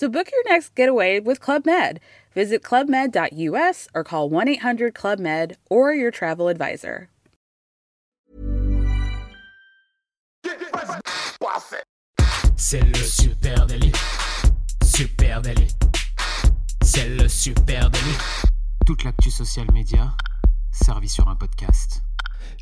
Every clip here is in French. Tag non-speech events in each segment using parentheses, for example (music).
So book your next getaway with Club Med. Visit clubmed.us or call 1 800 Club Med or your travel advisor. C'est le super délit. Super délit. C'est le super délit. Toute l'actu social média servie sur un podcast.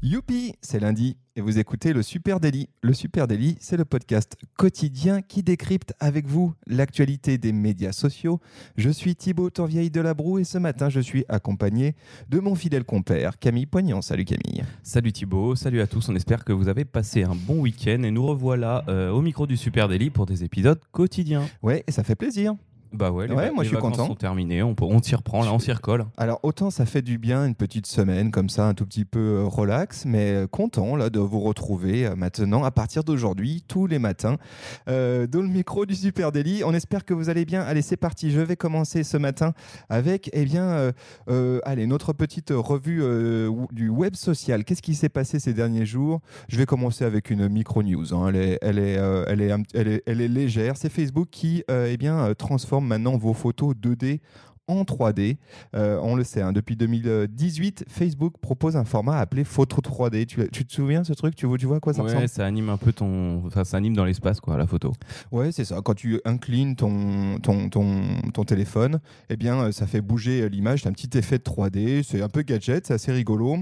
Youpi, c'est lundi et vous écoutez le Super Daily. Le Super Daily, c'est le podcast quotidien qui décrypte avec vous l'actualité des médias sociaux. Je suis Thibaut Torvieille de la Broue et ce matin, je suis accompagné de mon fidèle compère Camille Poignant. Salut Camille. Salut Thibaut, salut à tous. On espère que vous avez passé un bon week-end et nous revoilà euh, au micro du Super Daily pour des épisodes quotidiens. Ouais, et ça fait plaisir. Bah ouais, les, Ouais, moi, les je suis content. sont terminées, on, peut- on s'y reprend là, on s'y recolle. Alors autant ça fait du bien une petite semaine comme ça, un tout petit peu euh, relax, mais euh, content là de vous retrouver euh, maintenant à partir d'aujourd'hui tous les matins euh, dans le micro du Super Daily. On espère que vous allez bien. Allez, c'est parti. Je vais commencer ce matin avec eh bien euh, euh, allez notre petite revue du web social. Qu'est-ce qui s'est passé ces derniers jours? Je vais commencer avec une micro news. hein. Elle est elle est elle est elle est, elle est légère. C'est Facebook qui eh bien euh, transforme maintenant vos photos 2D en 3D. Euh, on le sait, hein, depuis 2018, Facebook propose un format appelé photo 3D. Tu, tu te souviens ce truc? Tu vois, tu vois à quoi ça Ouais, ressemble? ça anime un peu ton. Enfin, ça anime dans l'espace, quoi, la photo. Ouais, c'est ça. Quand tu inclines ton, ton, ton, ton téléphone, eh bien, euh, ça fait bouger euh, l'image. C'est un petit effet de 3D. C'est un peu gadget, c'est assez rigolo.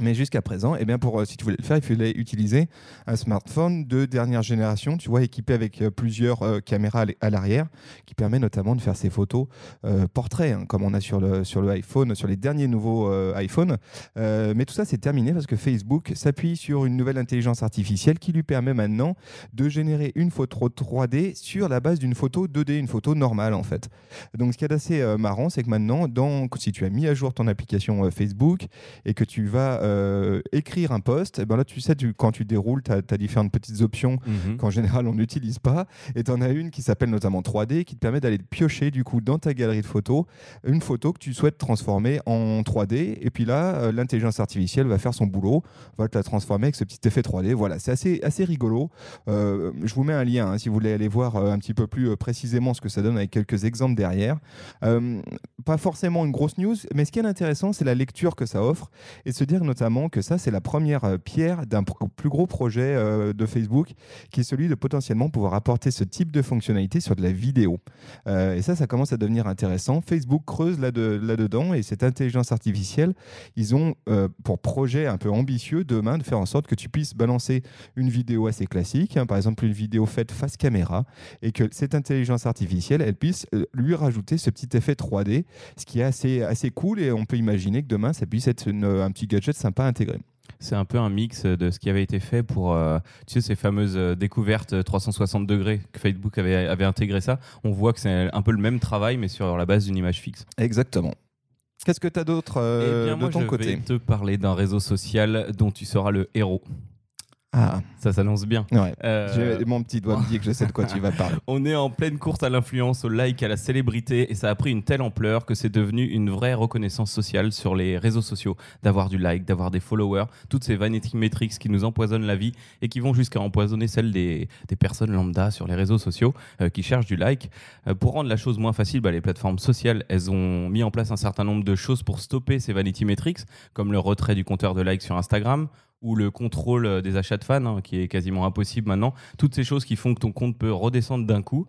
Mais jusqu'à présent, eh bien pour, euh, si tu voulais le faire, il fallait utiliser un smartphone de dernière génération, tu vois, équipé avec euh, plusieurs euh, caméras à l'arrière, qui permet notamment de faire ces photos portraits, hein, comme on a sur le, sur le iPhone, sur les derniers nouveaux iPhones. Mais tout ça, c'est terminé parce que Facebook s'appuie sur une nouvelle intelligence artificielle qui lui permet maintenant de générer une photo 3D sur la base d'une photo 2D, une photo normale en fait. Donc ce qui est assez marrant, c'est que maintenant, dans, si tu as mis à jour ton application Facebook et que tu vas euh, écrire un post, et ben là tu sais, tu- quand tu déroules, tu as, différentes petites options Mhm. qu'en général on n'utilise pas. Et tu en as une qui s'appelle notamment 3D qui te permet d'aller piocher du coup dans ta galerie de photos une photo que tu souhaites transformer en 3D. Et puis là, euh, l'intelligence artificielle va faire son boulot, va te la transformer avec ce petit effet 3D. Voilà, c'est assez, assez rigolo. Euh, je vous mets un lien hein, si vous voulez aller voir un petit peu plus précisément ce que ça donne avec quelques exemples derrière. Pas forcément une grosse news, mais ce qui est intéressant, c'est la lecture que ça offre et se dire notamment que ça, c'est la première euh, pierre d'un plus gros projet euh, de Facebook qui est celui de potentiellement pouvoir apporter ce type de fonctionnalité sur de la vidéo. Euh, et ça, ça commence à devenir intéressant. Facebook creuse là-de- là-dedans et cette intelligence artificielle, ils ont pour projet un peu ambitieux demain de faire en sorte que tu puisses balancer une vidéo assez classique, hein, par exemple une vidéo faite face caméra, et que cette intelligence artificielle, elle puisse lui rajouter ce petit effet 3D, ce qui est assez, assez cool et on peut imaginer que demain, ça puisse être un petit gadget sympa à intégrer. C'est un peu un mix de ce qui avait été fait pour, euh, tu sais, ces fameuses euh, découvertes euh, 360 degrés que Facebook avait, avait intégré ça. On voit que c'est un peu le même travail, mais sur la base d'une image fixe. Exactement. Qu'est-ce que tu as d'autre euh, Eh bien, de moi, ton je côté? vais te parler d'un réseau social dont tu seras le héros. Ah, Ça s'annonce bien. ouais. Euh, J'ai- Mon petit doigt me dit que je sais de quoi tu vas parler. On est en pleine course à l'influence, au like, à la célébrité, et ça a pris une telle ampleur que c'est devenu une vraie reconnaissance sociale sur les réseaux sociaux, d'avoir du like, d'avoir des followers, toutes ces vanity metrics qui nous empoisonnent la vie et qui vont jusqu'à empoisonner celle des, des personnes lambda sur les réseaux sociaux euh, qui cherchent du like. Euh, pour rendre la chose moins facile, bah, les plateformes sociales, elles ont mis en place un certain nombre de choses pour stopper ces vanity metrics, comme le retrait du compteur de like sur Instagram ou le contrôle euh, des achats de fans, hein, qui est quasiment impossible maintenant. Toutes ces choses qui font que ton compte peut redescendre d'un coup.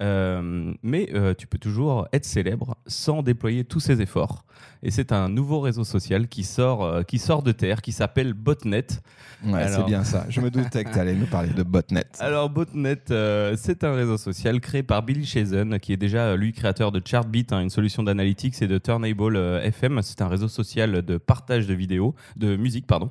Euh, mais euh, tu peux toujours être célèbre sans déployer tous ces efforts. Et c'est un nouveau réseau social qui sort, euh, qui sort de terre, qui s'appelle Botnet. Ouais, Alors- c'est bien ça. Je me doutais que tu allais nous parler de botnet. (laughs) Alors Botnet, c'est un réseau social créé par Billy Chazen, qui est déjà lui créateur de Chartbeat, hein, une solution d'analytics et de Turnable FM. C'est un réseau social de partage de vidéos, de musique, pardon.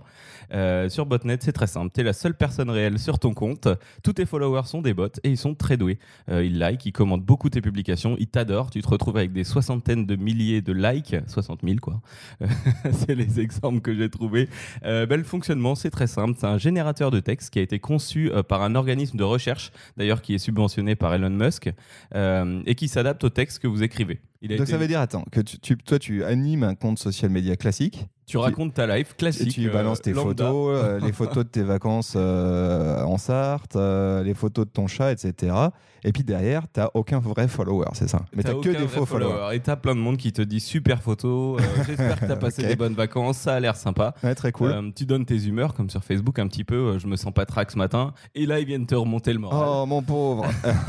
Euh, sur Botnet, c'est très simple. Tu es la seule personne réelle sur ton compte. Tous tes followers sont des bots et ils sont très doués. Euh, ils like, ils commentent beaucoup tes publications, ils t'adorent. Tu te retrouves avec des soixantaines de milliers de likes, 60 000 quoi. (laughs) c'est les exemples que j'ai trouvés. Euh, ben, le fonctionnement, c'est très simple. C'est un générateur de texte qui a été conçu euh, par un organisme de recherche, d'ailleurs qui est subventionné par Elon Musk, et qui s'adapte au texte que vous écrivez. Il a Donc été- ça veut dire, attends, que tu, tu- toi tu animes un compte social média classique, tu racontes ta life et classique. tu euh, balances tes lambda. photos, euh, les (laughs) photos de tes vacances euh, en Sarthe, euh, les photos de ton chat, etc. Et puis derrière, t'as aucun vrai follower, c'est ça. Mais t'as que des faux follower. followers. Et t'as plein de monde qui te dit super photo, (laughs) j'espère que t'as passé des bonnes vacances, ça a l'air sympa. Ouais, très cool. Tu donnes tes humeurs, comme sur Facebook, un petit peu, je me sens pas trac ce matin, et là ils viennent te remonter le moral. Oh mon pauvre.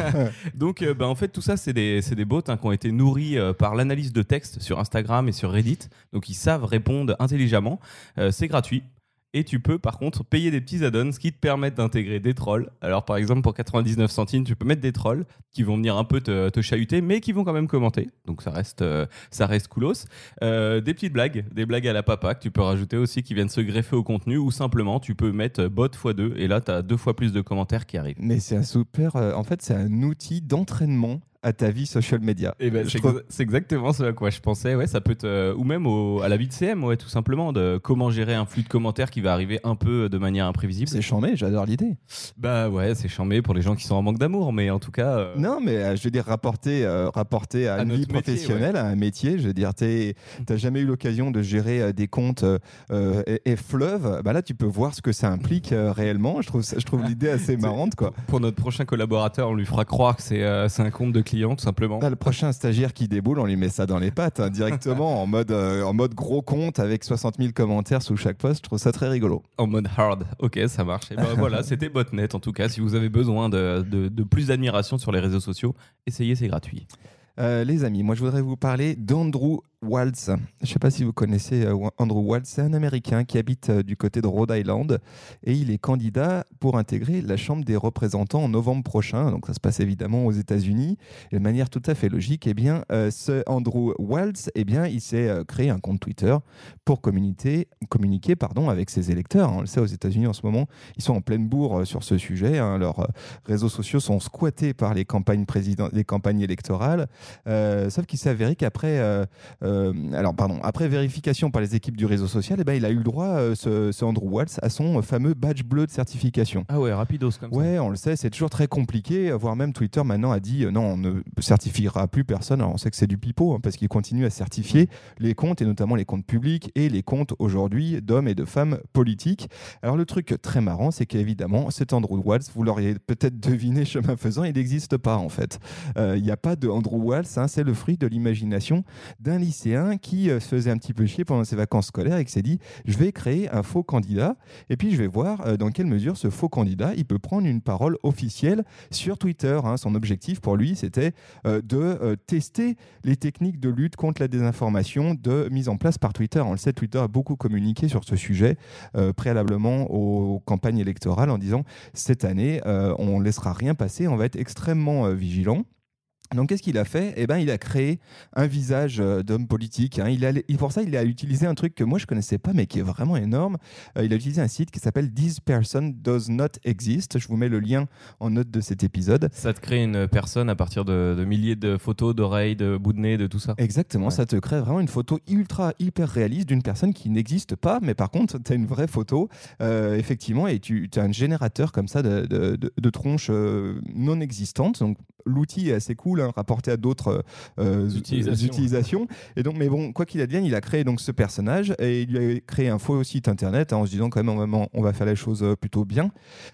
(laughs) Donc bah, en fait tout ça c'est des, des bots hein, qui ont été nourris par l'analyse de texte sur Instagram et sur Reddit, donc ils savent répondre intelligemment, Euh, c'est gratuit. Et tu peux par contre payer des petits add-ons qui te permettent d'intégrer des trolls. Alors par exemple pour 99 centimes tu peux mettre des trolls qui vont venir un peu te, te chahuter mais qui vont quand même commenter. Donc ça reste, euh, ça reste coolos. Euh, des petites blagues, des blagues à la papa que tu peux rajouter aussi qui viennent se greffer au contenu ou simplement tu peux mettre bot x2 et là tu as deux fois plus de commentaires qui arrivent. Mais c'est un super. en fait, c'est un outil d'entraînement à ta vie social media. Eh ben, c'est trouve- exa- c'est exactement ce à quoi je pensais. Ouais, ça peut te, euh, ou même au- à la vie de CM, ouais, tout simplement, de comment gérer un flux de commentaires qui va arriver un peu de manière imprévisible. C'est chambé, j'adore l'idée. Bah ouais, c'est chambé pour les gens qui sont en manque d'amour, mais en tout cas. euh, Non, mais euh, je veux dire, rapporter, euh, rapporter à, À une vie métier, professionnelle, à un métier, je veux dire, t'as jamais eu l'occasion de gérer euh, des comptes euh, euh, et, et fleuves, bah là, tu peux voir ce que ça implique euh, réellement. Je trouve, ça- je trouve l'idée assez (laughs) marrante, quoi. Pour notre prochain collaborateur, on lui fera croire que c'est euh, un compte de client, tout simplement. Là, le prochain stagiaire qui déboule, on lui met ça dans les pattes hein, directement (laughs) en mode, euh, en mode gros compte avec 60 000 commentaires sous chaque post. Je trouve ça très rigolo. En mode hard. Ok, ça marche. Et ben (laughs) voilà, c'était Botnet. En tout cas, si vous avez besoin de, de- de plus d'admiration sur les réseaux sociaux, essayez, c'est gratuit. Euh, les amis, moi je voudrais vous parler d'Andrew Waltz. Je ne sais pas si vous connaissez euh, Andrew Waltz. C'est un Américain qui habite euh, du côté de Rhode Island et il est candidat pour intégrer la Chambre des représentants en novembre prochain. Donc ça se passe évidemment aux États-Unis. Et de manière tout à fait logique, eh bien, euh, ce Andrew Waltz, eh bien, il s'est créé un compte Twitter pour communiquer, communiquer pardon, avec ses électeurs. On le sait aux États-Unis en ce moment, ils sont en pleine bourre sur ce sujet. hein. Leurs réseaux sociaux sont squattés par les campagnes, président- les campagnes électorales. Sauf qu'il s'est avéré qu'après, alors pardon, après vérification par les équipes du réseau social, eh ben, il a eu le droit, euh, ce, ce Andrew Waltz, à son fameux badge bleu de certification. Ah ouais, rapidos comme ça. Ouais, on le sait, c'est toujours très compliqué, voire même Twitter maintenant a dit euh, non, on ne certifiera plus personne. Alors on sait que c'est du pipeau hein, parce qu'il continue à certifier les comptes et notamment les comptes publics et les comptes aujourd'hui d'hommes et de femmes politiques. Alors le truc très marrant, c'est qu'évidemment, cet Andrew Waltz, vous l'auriez peut-être deviné (laughs) chemin faisant, il n'existe pas en fait. Euh, Il n'y a pas de Andrew Waltz, hein, c'est le fruit de l'imagination d'un qui euh, se faisait un petit peu chier pendant ses vacances scolaires et qui s'est dit je vais créer un faux candidat et puis je vais voir euh, dans quelle mesure ce faux candidat il peut prendre une parole officielle sur Twitter. hein. Son objectif pour lui c'était euh, de tester les techniques de lutte contre la désinformation de mise en place par Twitter. On le sait, Twitter a beaucoup communiqué sur ce sujet préalablement aux campagnes électorales en disant cette année on laissera rien passer, on va être extrêmement vigilant. Donc, qu'est-ce qu'il a fait? Eh ben, il a créé un visage euh, d'homme politique. hein. Il a, pour ça, il a utilisé un truc que moi je connaissais pas, mais qui est vraiment énorme. Euh, il a utilisé un site qui s'appelle This Person Does Not Exist. Je vous mets le lien en note de cet épisode. Ça te crée une personne à partir de, de milliers de photos, d'oreilles, de bouts de nez, de tout ça. Exactement, Ouais. ça te crée vraiment une photo ultra, hyper réaliste d'une personne qui n'existe pas, mais par contre, tu as une vraie photo, euh, effectivement, et tu as un générateur comme ça de, de, de- de tronches euh, non existantes. Donc, l'outil est assez cool, hein, rapporté à d'autres euh, Utilisations. utilisations. Et donc, mais bon, quoi qu'il advienne, il a créé donc ce personnage et il lui a créé un faux site internet hein, en se disant quand même, on va, on va faire les choses euh, plutôt bien.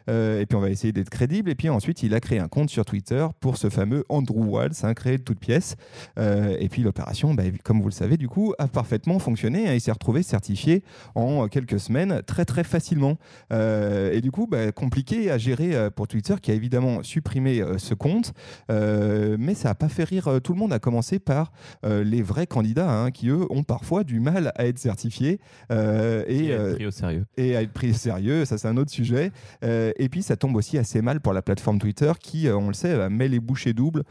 Euh, et puis, on va essayer d'être crédible. Et puis ensuite, il a créé un compte sur Twitter pour ce fameux Andrew Waltz, hein, créé de toutes pièces. Euh, et puis l'opération, bah, comme vous le savez, du coup, a parfaitement fonctionné. hein. Il s'est retrouvé certifié en quelques semaines, très très facilement. Euh, et du coup, bah, compliqué à gérer euh, pour Twitter, qui a évidemment supprimé euh, ce compte. Euh, mais ça n'a pas fait rire euh, tout le monde, à commencer par euh, les vrais candidats hein, qui, eux, ont parfois du mal à être certifiés euh, et, Et être pris au sérieux. et à être pris au sérieux, ça c'est un autre sujet. Et puis ça tombe aussi assez mal pour la plateforme Twitter qui, on le sait, met les bouchées doubles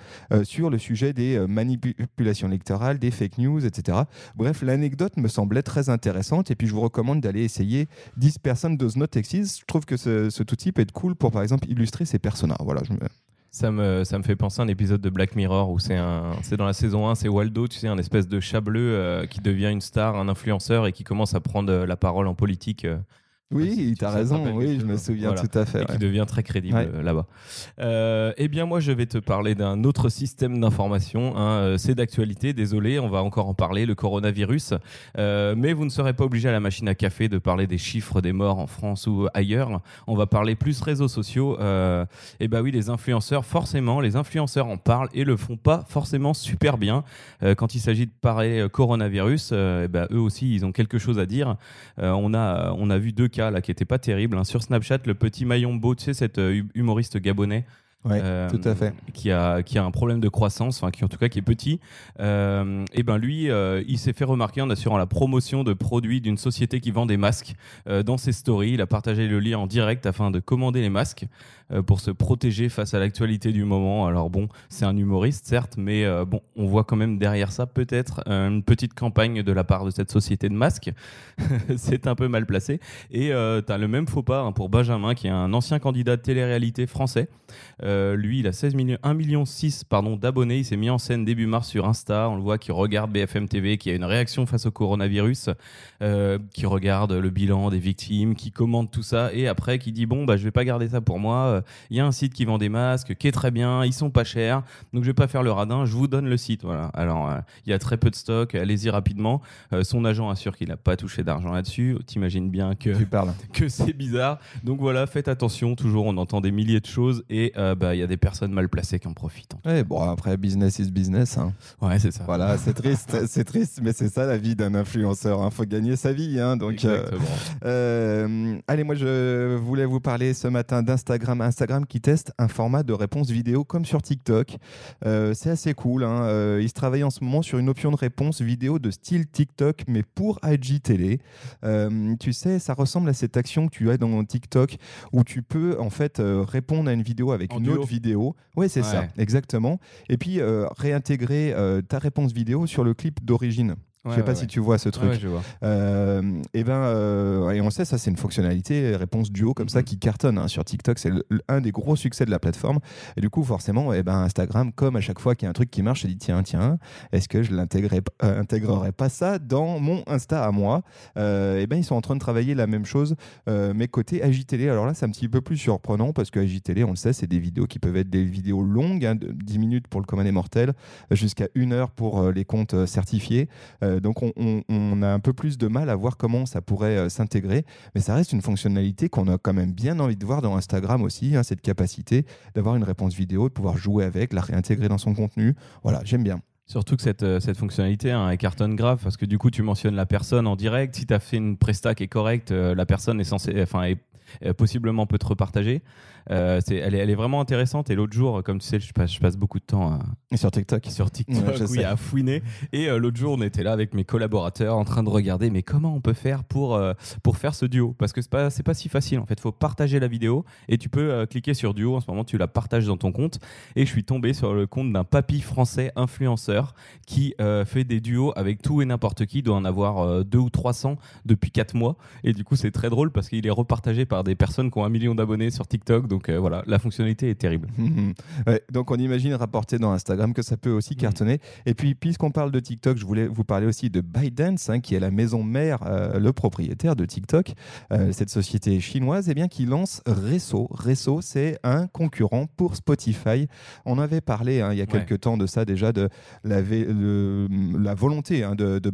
sur le sujet des manipulations électorales, des fake news, etc. Bref, l'anecdote me semblait très intéressante et puis je vous recommande d'aller essayer 10 personnes does not exist. Je trouve que ce, ce tout type est cool pour par exemple illustrer ses personnages. Voilà, je me... Ça me, me fait penser à un épisode de Black Mirror où c'est dans la saison 1, c'est Waldo, tu sais, un espèce de chat bleu euh, qui devient une star, un influenceur et qui commence à prendre euh, la parole en politique. euh, Oui, si tu as raison, oui, je me souviens Voilà. tout à fait. et qui devient très crédible Ouais. euh, là-bas. Euh, eh bien, moi, je vais te parler d'un autre système d'information. hein, euh, c'est d'actualité, désolé, on va encore en parler, le coronavirus. Euh, mais vous ne serez pas obligé à la machine à café de parler des chiffres des morts en France ou ailleurs. On va parler plus réseaux sociaux. Euh, et bah oui, les influenceurs, forcément, les influenceurs en parlent et le font pas forcément super bien. Quand il s'agit de parler coronavirus, eh ben, eux aussi, ils ont quelque chose à dire. On, a, on a vu deux cas qui étaient pas terribles. hein. Sur Snapchat, le petit Maillon Beau, tu sais, cet euh, hu- humoriste gabonais Ouais, euh, tout à fait. qui a qui a un problème de croissance, enfin qui en tout cas qui est petit. Euh, et ben lui, euh, il s'est fait remarquer en assurant la promotion de produits d'une société qui vend des masques dans ses stories. Il a partagé le lien en direct afin de commander les masques pour se protéger face à l'actualité du moment. Alors bon, c'est un humoriste certes, mais bon, on voit quand même derrière ça peut-être une petite campagne de la part de cette société de masques. (laughs) c'est un peu mal placé. Et tu as le même faux pas hein, pour Benjamin, qui est un ancien candidat de télé-réalité français. Euh, lui, il a 16 millions, 1 million 6 pardon, d'abonnés. Il s'est mis en scène début mars sur Insta. On le voit qui regarde BFM TV, qui a une réaction face au coronavirus, euh, qui regarde le bilan des victimes, qui commente tout ça, et après qui dit bon bah je vais pas garder ça pour moi. Euh, Il y a un site qui vend des masques, qui est très bien, ils sont pas chers, donc je vais pas faire le radin. Je vous donne le site. Voilà. Alors euh, il y a très peu de stock. Allez-y rapidement. Euh, son agent assure qu'il n'a pas touché d'argent là-dessus. T'imagines bien que Tu parles. (laughs) que c'est bizarre. Donc voilà, faites attention. Toujours, on entend des milliers de choses et euh, bah, il y a des personnes mal placées qui en profitent. Ouais, bon, après, business is business. hein. Ouais, c'est ça. Voilà, c'est triste, (laughs) c'est triste, mais c'est ça la vie d'un influenceur. Il faut gagner sa vie. hein, donc, euh, Exactement. euh, allez, moi je voulais vous parler ce matin d'Instagram. Instagram qui teste un format de réponse vidéo comme sur TikTok. Euh, c'est assez cool. Hein. Euh, il se travaille en ce moment sur une option de réponse vidéo de style TikTok, mais pour IGTV. Euh, tu sais, ça ressemble à cette action que tu as dans TikTok où tu peux en fait répondre à une vidéo avec En une. Autre vidéo. Oui, c'est ça, exactement. Et puis euh, réintégrer euh, ta réponse vidéo sur le clip d'origine. Je Ouais, sais pas ouais, si tu vois ce truc. Je vois. Euh, et ben, euh, et on sait, ça c'est une fonctionnalité réponse duo comme ça Mhm. qui cartonne hein, sur TikTok. C'est un des gros succès de la plateforme. Et du coup, forcément, et ben Instagram, comme à chaque fois qu'il y a un truc qui marche, se dit tiens, tiens, est-ce que je l'intégrerai euh, pas ça dans mon Insta à moi? Euh, Et ben ils sont en train de travailler la même chose, mais côté AJTélé. Alors là, c'est un petit peu plus surprenant parce que on le sait, c'est des vidéos qui peuvent être des vidéos longues, hein, de 10 minutes pour le commun des mortels, jusqu'à une heure pour les comptes certifiés. Euh, donc on, a un peu plus de mal à voir comment ça pourrait euh, s'intégrer, mais ça reste une fonctionnalité qu'on a quand même bien envie de voir dans Instagram aussi, hein, cette capacité d'avoir une réponse vidéo, de pouvoir jouer avec, la réintégrer dans son contenu. Voilà, j'aime bien. Surtout que cette, euh, cette fonctionnalité hein, elle cartonne grave parce que du coup tu mentionnes la personne en direct. Si tu as fait une presta qui est correcte, euh, la personne est censée, enfin, est, euh, possiblement peut te repartager. Euh, c'est, elle, est, elle est vraiment intéressante. Et l'autre jour, comme tu sais, je passe, je passe beaucoup de temps à, Et sur TikTok. sur TikTok Ouais, a à fouiner. Et l'autre jour, on était là avec mes collaborateurs en train de regarder, mais comment on peut faire pour, pour faire ce duo? Parce que c'est pas, c'est pas si facile en fait. Il faut partager la vidéo et tu peux cliquer sur duo. En ce moment, tu la partages dans ton compte. Et je suis tombé sur le compte d'un papy français influenceur qui euh, fait des duos avec tout et n'importe qui. Il doit en avoir euh, deux ou 300 depuis 4 mois. Et du coup, c'est très drôle parce qu'il est repartagé par des personnes qui ont un million d'abonnés sur TikTok. Donc euh, voilà, la fonctionnalité est terrible. (laughs) Ouais, donc on imagine rapporter dans Instagram que ça peut aussi cartonner. Et puis puisqu'on parle de TikTok, je voulais vous parler aussi de ByteDance, hein, qui est la maison mère, euh, le propriétaire de TikTok, cette société chinoise, et bien qui lance Resso. Resso, c'est un concurrent pour Spotify. On avait parlé hein, il y a Ouais. quelques temps de ça déjà de le- la volonté hein, de, de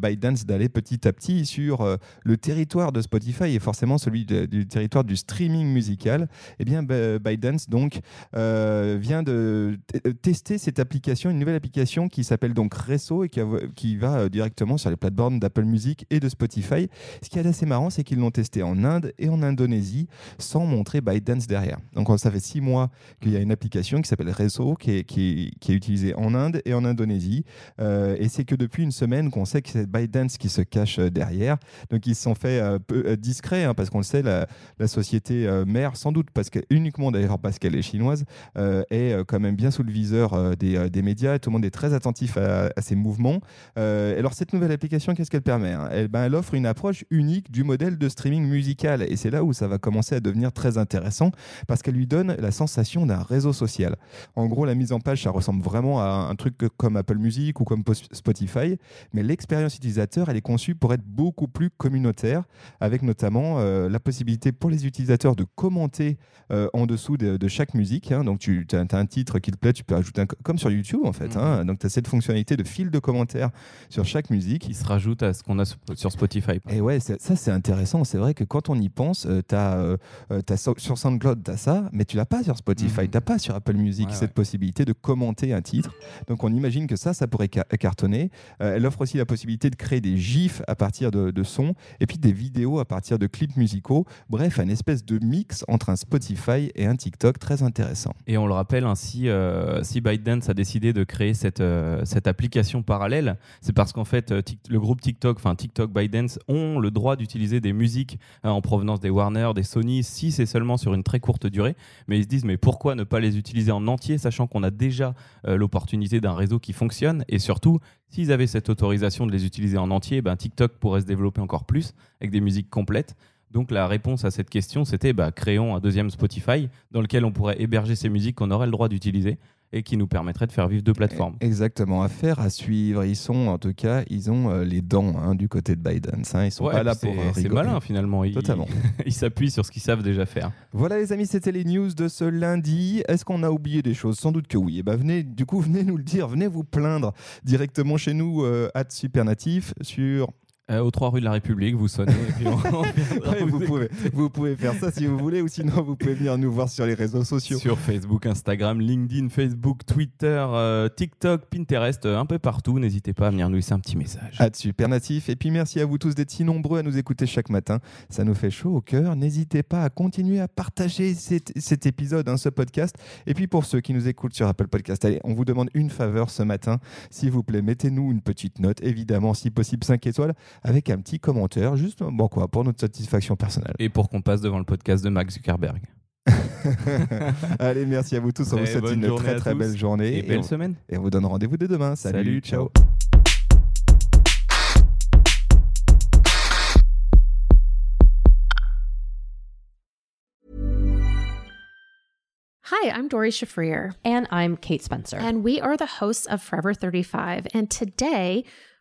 d'aller petit à petit sur euh, le territoire de Spotify et forcément celui du territoire du streaming musical, eh bien By- ByteDance donc euh, vient de t- tester cette application, une nouvelle application qui s'appelle donc Resso et qui, va euh, directement sur les plateformes d'Apple Music et de Spotify. Ce qui est assez marrant, c'est qu'ils l'ont testé en Inde et en Indonésie sans montrer ByteDance derrière. Donc ça fait six mois qu'il y a une application qui s'appelle Resso qui est utilisée en Inde et en Indonésie. Euh, et c'est que depuis une semaine qu'on sait que c'est ByteDance qui se cache euh, derrière. Donc ils se sont fait euh, peu, euh, discrets hein, parce qu'on le sait, la, société mère, sans doute parce que, uniquement d'ailleurs parce qu'elle est chinoise, est quand même bien sous le viseur des, des médias. Tout le monde est très attentif à, à ces mouvements. Alors cette nouvelle application, qu'est-ce qu'elle permet hein? Elle, ben, elle offre une approche unique du modèle de streaming musical. Et c'est là où ça va commencer à devenir très intéressant parce qu'elle lui donne la sensation d'un réseau social. En gros, la mise en page, ça ressemble vraiment à un truc comme Apple Music ou comme Spotify, mais l'expérience utilisateur, elle est conçue pour être beaucoup plus communautaire, avec notamment euh, la possibilité pour les utilisateurs de commenter euh, en dessous de, de chaque musique. hein. Donc, tu as, un titre qui te plaît, tu peux ajouter un, co- comme sur YouTube en fait. Mhm. hein. Donc, tu as cette fonctionnalité de fil de commentaires sur chaque musique. Qui se rajoute à ce qu'on a sur Spotify. Et ouais, ça c'est intéressant. C'est vrai que quand on y pense, euh, t'as, euh, euh, sur SoundCloud, tu as ça, mais tu l'as pas sur Spotify, Mhm. tu n'as pas sur Apple Music Ouais, cette ouais. possibilité de commenter un titre. Donc on imagine que ça, ça pourrait ca- cartonner. Euh, elle offre aussi la possibilité de créer des gifs à partir de, sons et puis des vidéos à partir de clips musicaux. Bref, un espèce de mix entre un Spotify et un TikTok très intéressant. Et on le rappelle ainsi, euh, si ByteDance a décidé de créer cette, euh, cette application parallèle, c'est parce qu'en fait, le groupe TikTok, enfin TikTok ByteDance, ont le droit d'utiliser des musiques euh, en provenance des Warner, des Sony, si c'est seulement sur une très courte durée. Mais ils se disent, mais pourquoi ne pas les utiliser en entier, sachant qu'on a déjà l'opportunité d'un réseau qui fonctionne? Et surtout, s'ils avaient cette autorisation de les utiliser en entier, ben, TikTok pourrait se développer encore plus avec des musiques complètes. Donc la réponse à cette question, c'était bah, créons un deuxième Spotify dans lequel on pourrait héberger ces musiques qu'on aurait le droit d'utiliser et qui nous permettrait de faire vivre deux plateformes. Exactement, affaire à suivre. Ils sont, en tout cas, ils ont euh, les dents hein, du côté de Biden. Hein. Ils sont Ouais, pas là pour c'est- euh, c'est rigoler. malin finalement. Ils, Totalement. (laughs) ils s'appuient sur ce qu'ils savent déjà faire. Voilà les amis, c'était les news de ce lundi. Est-ce qu'on a oublié des choses? Sans doute que oui. Et ben venez, du coup, venez nous le dire, venez vous plaindre directement chez nous euh, à Supernatif sur. Euh, aux trois rues de la République, vous sonnez et puis on, (laughs) Ouais, vous, pouvez, (laughs) vous pouvez faire ça si vous voulez, ou sinon vous pouvez venir nous voir sur les réseaux sociaux. Sur Facebook, Instagram, LinkedIn, Facebook, Twitter, euh, TikTok, Pinterest, euh, un peu partout. N'hésitez pas à venir nous laisser un petit message. À Supernatif. Et puis merci à vous tous d'être si nombreux à nous écouter chaque matin. Ça nous fait chaud au cœur. N'hésitez pas à continuer à partager cet, cet épisode, hein, ce podcast. Et puis pour ceux qui nous écoutent sur Apple Podcast, allez, on vous demande une faveur ce matin. S'il vous plaît, mettez-nous une petite note, évidemment, si possible 5 étoiles, avec un petit commentaire, juste bon quoi, pour notre satisfaction personnelle. Et pour qu'on passe devant le podcast de Max Zuckerberg. (laughs) allez, merci à vous tous. On vous souhaite bonne une journée très très belle journée. Et, belle on, semaine. et on vous donne rendez-vous dès demain. Salut, Salut, ciao. ciao. Hi, I'm Dory Shafrir, And I'm Kate Spencer. and we are the hosts of Forever 35. And today